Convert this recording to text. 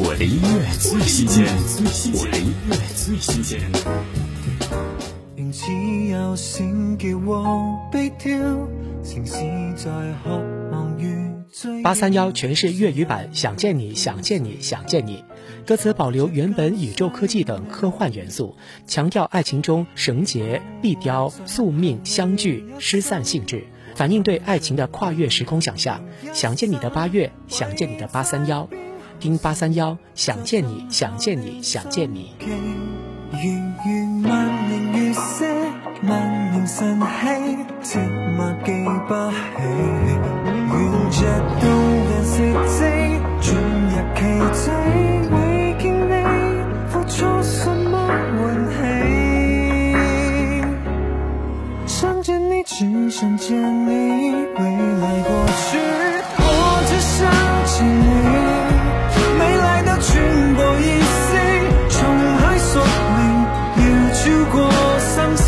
我我最最八三幺全是粤语版，想见你想见你想见你。歌词保留原本宇宙科技等科幻元素，强调爱情中绳结、碧雕、宿命、相聚、失散性质，反映对爱情的跨越时空想象。想见你的八月，想见你的八三幺。听八三幺，想见你，想见你，想见你。